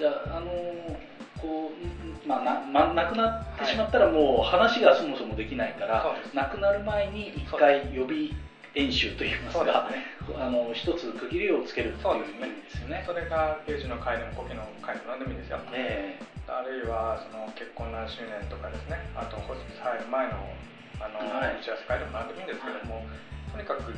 じゃああのこうまあな、まあ、亡くなってしまったらもう話がそもそもできないから、はい、亡くなる前に一回予備演習といいますか、ね、あの一つ区切りをつけるっていう意味ですよね。それが刑事の会でも古希の会でも何でもいいんですよ、えー、あるいはその結婚何周年とかですね。あとホスピス入る前のあの、はい、打ち合わせ会でも何でもいいんですけども、とにかく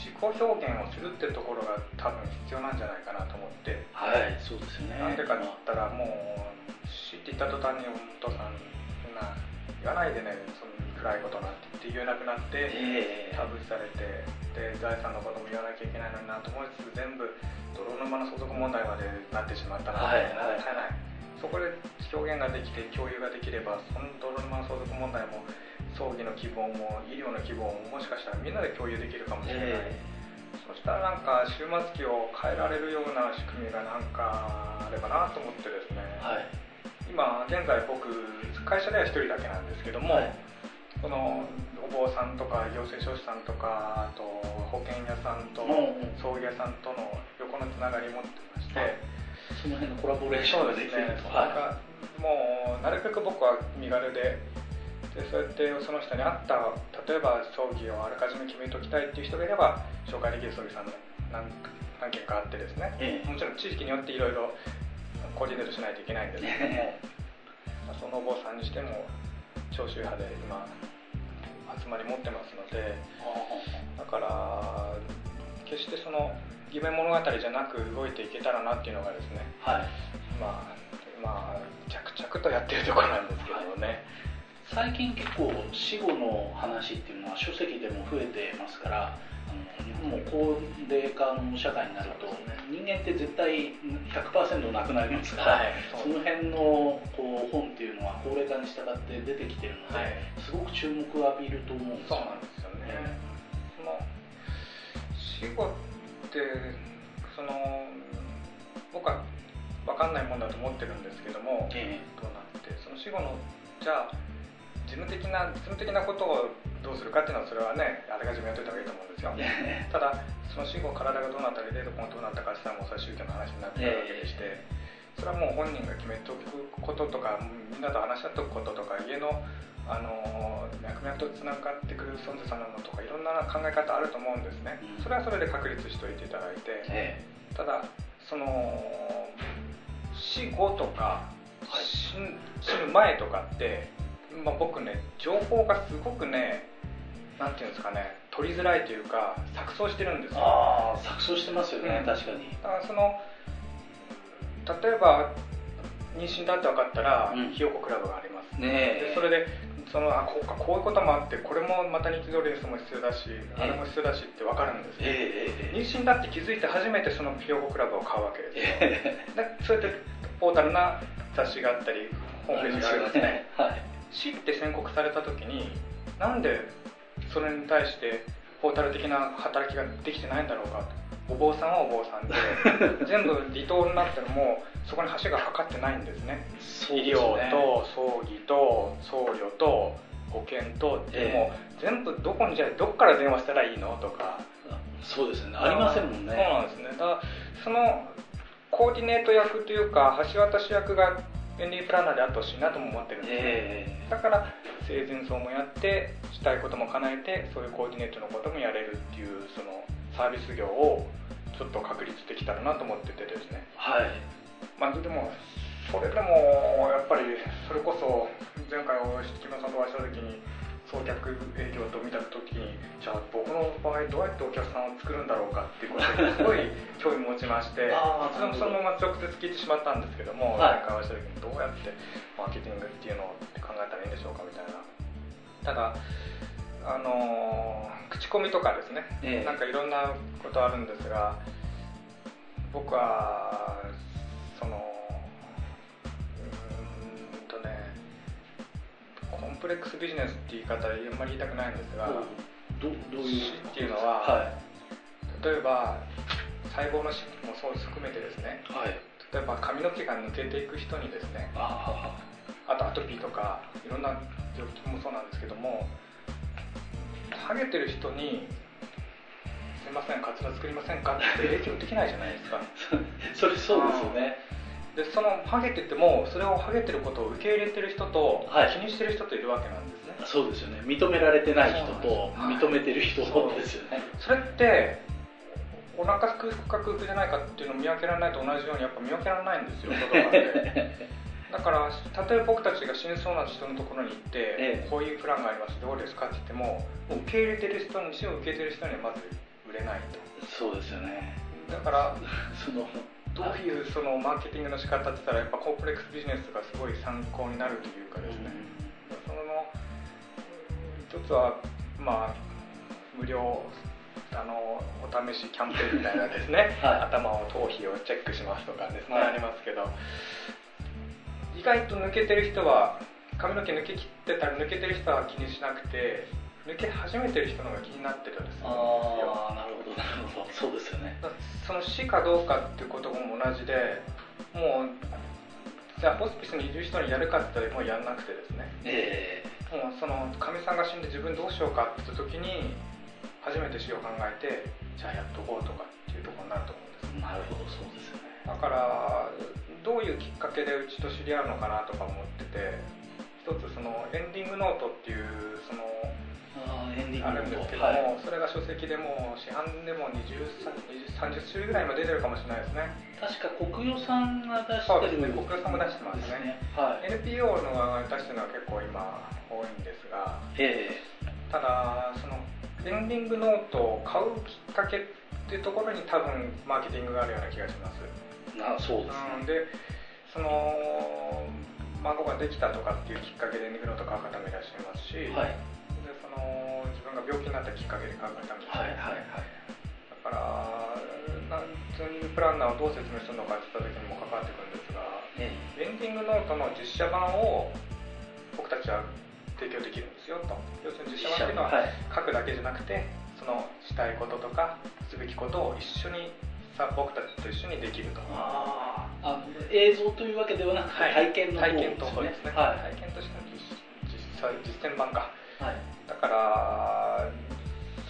自己表現をするってところが多分必要なんじゃないかなと思って。はいそうですよね。なんでかって言ったらもう死って言った途端にお父さんな言わないでねその暗いことなんて言って言えなくなって、えー、タブーされてで財産のことも言わなきゃいけないのになと思いつつ全部泥沼の相続問題までなってしまったなってもったいない、そこで表現ができて共有ができればその泥沼の相続問題も葬儀の希望も医療の希望ももしかしたらみんなで共有できるかもしれない、えー、そしたらなんか終末期を変えられるような仕組みがなんかあればなと思ってですね、はい、今現在僕会社では1人だけなんですけども、はい。そのお坊さんとか行政書士さんとかあと保険屋さんと葬儀屋さんとの横のつながり持ってまして、その辺のコラボレーションができると、ね、はい、もうなるべく僕は身軽で。でそうやってその人に合った例えば葬儀をあらかじめ決めておきたいっていう人がいれば紹介できる葬儀さん何何件かあってですね、ええ、もちろん地域によっていろいろコーディネートしないといけないんですけども、そのお坊さんにしても長州派で今集まり持ってますので。だから決してその夢物語じゃなく動いていけたらなっていうのがですね、はい、まあまあ着々とやってるところなんですけどね、はい、最近結構死後の話っていうのは書籍でも増えてますからあの日本も高齢化の社会になると、ね、人間って絶対100%なくなりますから、はい、その辺のこう本っていうのは高齢化に従って出てきてるので、はい、すごく注目を浴びると思うんですよそうなんですよね、その死後ってその僕は分かんないもんだと思ってるんですけども、えどうなってその死後のじゃあ事務的な事務的なことをどうするかっていうのはそれはねあらかじめやっといた方がいいと思うんですよ。ただその死後体がどうなったり冷凍庫がどうなったかって言ったらもうそれは宗教の話になってるわけでして、それはもう本人が決めておくこととかみんなと話し合っておくこととか家のあの脈々とつながってくる存在さんのとかいろんな考え方あると思うんですね、それはそれで確立しておいていただいて、ただその死後とか、死ぬ前とかって、まあ、僕ね情報がすごくねなんていうんですかね取りづらいというか錯綜してるんですよ。ああ錯綜してますよね、うん、確かに。だからその例えば妊娠だって分かったら、うん、ひよこクラブがあります、ね、でそれでそのあこうかこういうこともあってこれもまた日常レースも必要だし、あれも必要だしって分かるんですよ、えー、妊娠だって気づいて初めてそのひよこクラブを買うわけですよ、えー、そうやってポータルな雑誌があったりホームページがありますね、はい、死って宣告された時になんでそれに対してポータル的な働きができてないんだろうかお坊さんはお坊さんで 全部離島になってもそこに橋がかかってないんですね、ね、医療と葬儀と僧侶と保険とって、もう全部どこにじゃどっから電話したらいいのとか。そうですね。ありませんもんね。そうなんですね。だからそのコーディネート役というか橋渡し役が便利プランナーであってほしいなとも思ってるんですね、えー、だから生前葬もやってしたいことも叶えてそういうコーディネートのこともやれるっていうそのサービス業をちょっと確立できたらなと思っててですね。はいまあでもそれでもやっぱりそれこそ前回木村さんとお会いした時に送客営業と見た時にじゃあ僕の場合どうやってお客さんを作るんだろうかっていうことですごい興味持ちましてそれもそのまま直接聞いてしまったんですけども、はい、会話した時にどうやってマーケティングっていうのを考えたらいいんでしょうかみたいなただあのー、口コミとかですね、ええ、なんかいろんなことあるんですが僕はプレックスビジネスって言い方あんまり言いたくないんですが、どどういう？っていうのは、はい、例えば細胞の死もそう含めてですね、はい、例えば髪の毛が抜けていく人にですねあとアトピーとかいろんな病気もそうなんですけどもハゲてる人にすいませんカツラ作りませんか？って影響できないじゃないですか。それそうですよね、ででそのハゲててもそれをハゲてることを受け入れてる人と、はい。気にしてる人といるわけなんですね。そうですよね。認められてない人と認めてる人です。よね。それってお腹空くか空腹じゃないかっていうのを見分けられないと同じようにやっぱ見分けられないんですよ。だから例えば僕たちが死にそうな人のところに行って、ええ。こういうプランがあります。どうですかって言っても受け入れてる人に死を受けてる人にはまず売れないそうですよね。とだから そのどういうそのマーケティングの仕方って言ったらやっぱコープレックスビジネスがすごい参考になるというかですね、その一つはまあ無料あのお試しキャンペーンみたいなですね、はい。頭を頭皮をチェックしますとかですね、はい。ありますけど。意外と抜けてる人は髪の毛抜け切ってたら抜けてる人は気にしなくて抜け始めてる人の方が気になってたりするんですよ。ああなるほどなるほど。そうですよねその死かどうかっていうことも同じでもうじゃあホスピスにいる人にやるかって言ったらもうやんなくてですね。えもうそのかみさんが死んで自分どうしようかって時に初めて死を考えてじゃあやっとこうとかっていうところになると思うんです。えなるほどそうですよね。だからどういうきっかけでうちと知り合うのかなとか思ってて一つそのエンディングノートっていうそのあーエンディンあグるんですけども、はい、それが書籍でも市販でも20 30種類ぐらい今出てるかもしれないですね。確か国用さんが出してる。ね。国用さんも出してますね。はい。NPO のが出してるのは結構今多いんですが。えただそのエンディングノートを買うきっかけっていうところに多分マーケティングがあるような気がします、えなそうですね、うん、でその孫ができたとかっていうきっかけでエンディングノート買う方もいらっしゃいますし、はいなったきっかけで買う方もいらっしゃいます、はいはいはい。だからなんツーリングプランナーをどう説明するのかって言った時にも関わってくるんですがえエンディングノートの実写版を僕たちは提供できるんですよと。要するに実写版っていうのははい書くだけじゃなくてそのしたいこととかすべきことを一緒にさ僕たちと一緒にできると。あー。あ映像というわけではなくて、はい。体験の方体験とですね、はい、体験としての実実際実践版か。はい、だから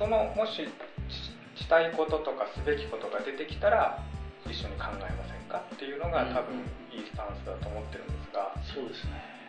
そのもしししたいこととかすべきことが出てきたら一緒に考えませんか？っていうのが多分いいスタンスだと思ってるんですが。そうですね